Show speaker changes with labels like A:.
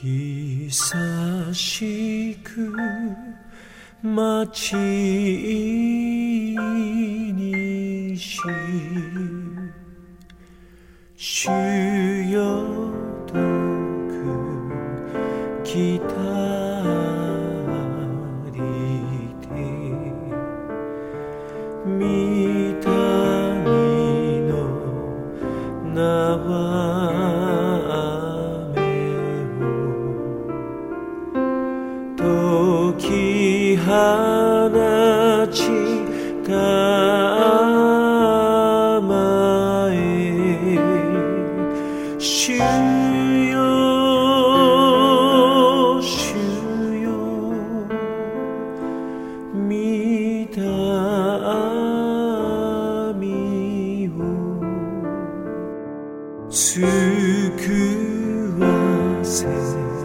A: 久しく待ちにし主よ遠く来たりて御民の縄解き放ちたまえ主よ主よ見たみを救わせ